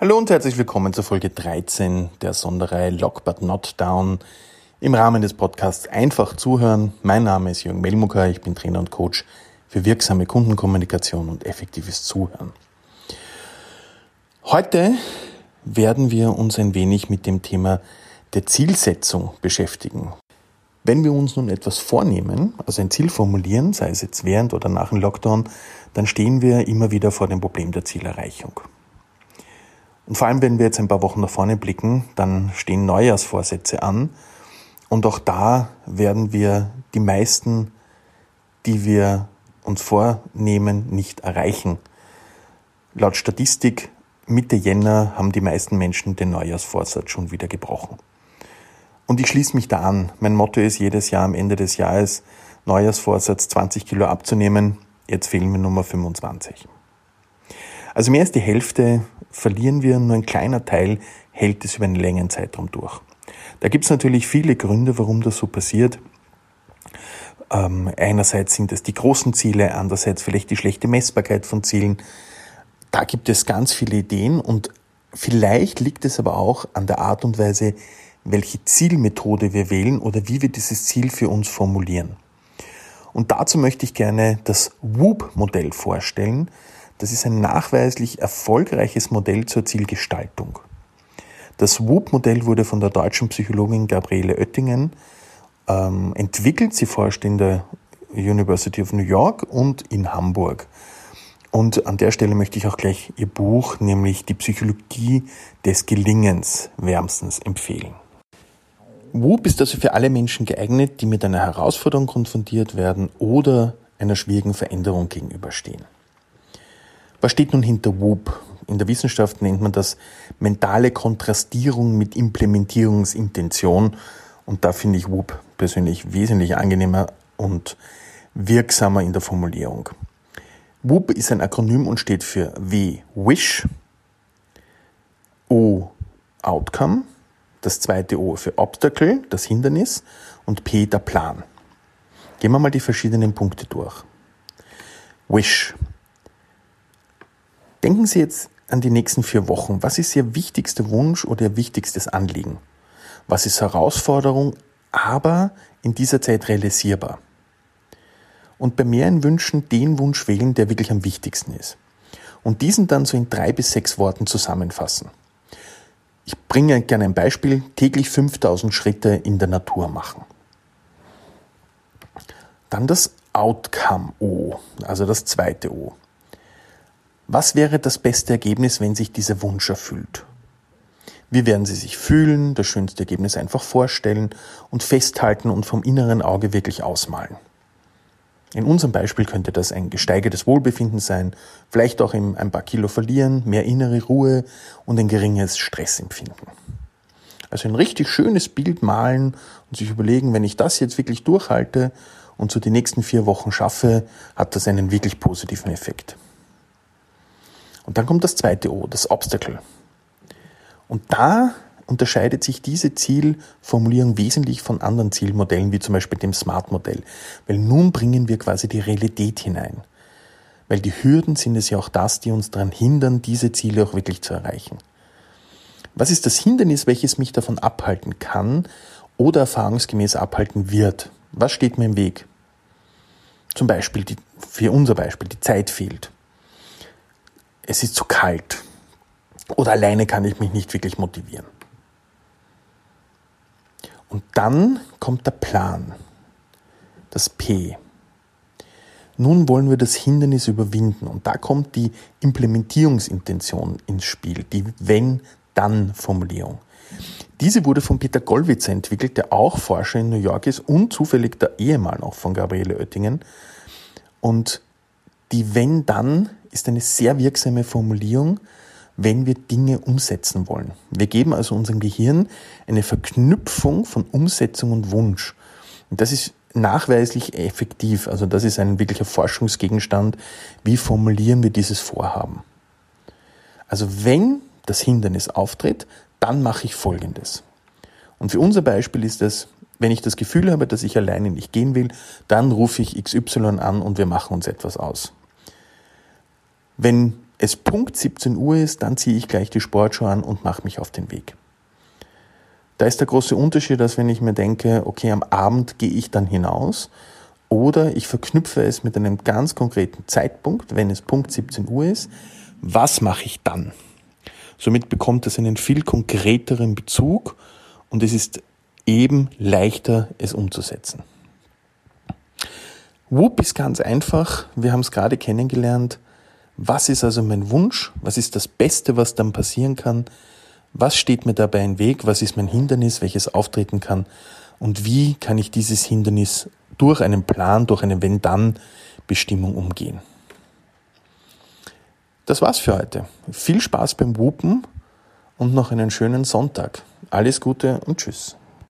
Hallo und herzlich willkommen zur Folge 13 der Sonderreihe Lock But Not Down im Rahmen des Podcasts Einfach zuhören. Mein Name ist Jürgen Melmucker, ich bin Trainer und Coach für wirksame Kundenkommunikation und effektives Zuhören. Heute werden wir uns ein wenig mit dem Thema der Zielsetzung beschäftigen. Wenn wir uns nun etwas vornehmen, also ein Ziel formulieren, sei es jetzt während oder nach dem Lockdown, dann stehen wir immer wieder vor dem Problem der Zielerreichung. Und vor allem, wenn wir jetzt ein paar Wochen nach vorne blicken, dann stehen Neujahrsvorsätze an. Und auch da werden wir die meisten, die wir uns vornehmen, nicht erreichen. Laut Statistik Mitte Jänner haben die meisten Menschen den Neujahrsvorsatz schon wieder gebrochen. Und ich schließe mich da an. Mein Motto ist jedes Jahr am Ende des Jahres Neujahrsvorsatz 20 Kilo abzunehmen. Jetzt fehlen mir Nummer 25. Also mehr als die Hälfte verlieren wir, nur ein kleiner Teil hält es über einen längeren Zeitraum durch. Da gibt es natürlich viele Gründe, warum das so passiert. Ähm, einerseits sind es die großen Ziele, andererseits vielleicht die schlechte Messbarkeit von Zielen. Da gibt es ganz viele Ideen und vielleicht liegt es aber auch an der Art und Weise, welche Zielmethode wir wählen oder wie wir dieses Ziel für uns formulieren. Und dazu möchte ich gerne das WOOP-Modell vorstellen, das ist ein nachweislich erfolgreiches Modell zur Zielgestaltung. Das WOOP-Modell wurde von der deutschen Psychologin Gabriele Oettingen ähm, entwickelt. Sie forscht in der University of New York und in Hamburg. Und an der Stelle möchte ich auch gleich ihr Buch, nämlich Die Psychologie des Gelingens, wärmstens empfehlen. WOOP ist also für alle Menschen geeignet, die mit einer Herausforderung konfrontiert werden oder einer schwierigen Veränderung gegenüberstehen. Was steht nun hinter WOOP? In der Wissenschaft nennt man das mentale Kontrastierung mit Implementierungsintention. Und da finde ich WOOP persönlich wesentlich angenehmer und wirksamer in der Formulierung. WOOP ist ein Akronym und steht für W Wish, O Outcome, das zweite O für Obstacle, das Hindernis und P der Plan. Gehen wir mal die verschiedenen Punkte durch. Wish Denken Sie jetzt an die nächsten vier Wochen. Was ist Ihr wichtigster Wunsch oder Ihr wichtigstes Anliegen? Was ist Herausforderung, aber in dieser Zeit realisierbar? Und bei mehreren Wünschen den Wunsch wählen, der wirklich am wichtigsten ist. Und diesen dann so in drei bis sechs Worten zusammenfassen. Ich bringe gerne ein Beispiel. Täglich 5000 Schritte in der Natur machen. Dann das Outcome O, also das zweite O. Was wäre das beste Ergebnis, wenn sich dieser Wunsch erfüllt? Wie werden Sie sich fühlen, das schönste Ergebnis einfach vorstellen und festhalten und vom inneren Auge wirklich ausmalen? In unserem Beispiel könnte das ein gesteigertes Wohlbefinden sein, vielleicht auch ein paar Kilo verlieren, mehr innere Ruhe und ein geringes Stressempfinden. Also ein richtig schönes Bild malen und sich überlegen, wenn ich das jetzt wirklich durchhalte und so die nächsten vier Wochen schaffe, hat das einen wirklich positiven Effekt. Und dann kommt das zweite O, das Obstacle. Und da unterscheidet sich diese Zielformulierung wesentlich von anderen Zielmodellen, wie zum Beispiel dem Smart-Modell. Weil nun bringen wir quasi die Realität hinein. Weil die Hürden sind es ja auch das, die uns daran hindern, diese Ziele auch wirklich zu erreichen. Was ist das Hindernis, welches mich davon abhalten kann oder erfahrungsgemäß abhalten wird? Was steht mir im Weg? Zum Beispiel, die, für unser Beispiel, die Zeit fehlt es ist zu kalt oder alleine kann ich mich nicht wirklich motivieren. Und dann kommt der Plan, das P. Nun wollen wir das Hindernis überwinden und da kommt die Implementierungsintention ins Spiel, die Wenn-Dann-Formulierung. Diese wurde von Peter Gollwitzer entwickelt, der auch Forscher in New York ist und zufällig der Ehemann auch von Gabriele Oettingen. Und die Wenn-Dann ist eine sehr wirksame Formulierung, wenn wir Dinge umsetzen wollen. Wir geben also unserem Gehirn eine Verknüpfung von Umsetzung und Wunsch. Und das ist nachweislich effektiv. Also das ist ein wirklicher Forschungsgegenstand. Wie formulieren wir dieses Vorhaben? Also wenn das Hindernis auftritt, dann mache ich Folgendes. Und für unser Beispiel ist es, wenn ich das Gefühl habe, dass ich alleine nicht gehen will, dann rufe ich XY an und wir machen uns etwas aus. Wenn es Punkt 17 Uhr ist, dann ziehe ich gleich die Sportschuhe an und mache mich auf den Weg. Da ist der große Unterschied, dass wenn ich mir denke, okay, am Abend gehe ich dann hinaus oder ich verknüpfe es mit einem ganz konkreten Zeitpunkt, wenn es Punkt 17 Uhr ist, was mache ich dann? Somit bekommt es einen viel konkreteren Bezug und es ist eben leichter, es umzusetzen. Whoop ist ganz einfach. Wir haben es gerade kennengelernt. Was ist also mein Wunsch? Was ist das Beste, was dann passieren kann? Was steht mir dabei im Weg? Was ist mein Hindernis, welches auftreten kann? Und wie kann ich dieses Hindernis durch einen Plan, durch eine Wenn-Dann-Bestimmung umgehen? Das war's für heute. Viel Spaß beim Wupen und noch einen schönen Sonntag. Alles Gute und Tschüss.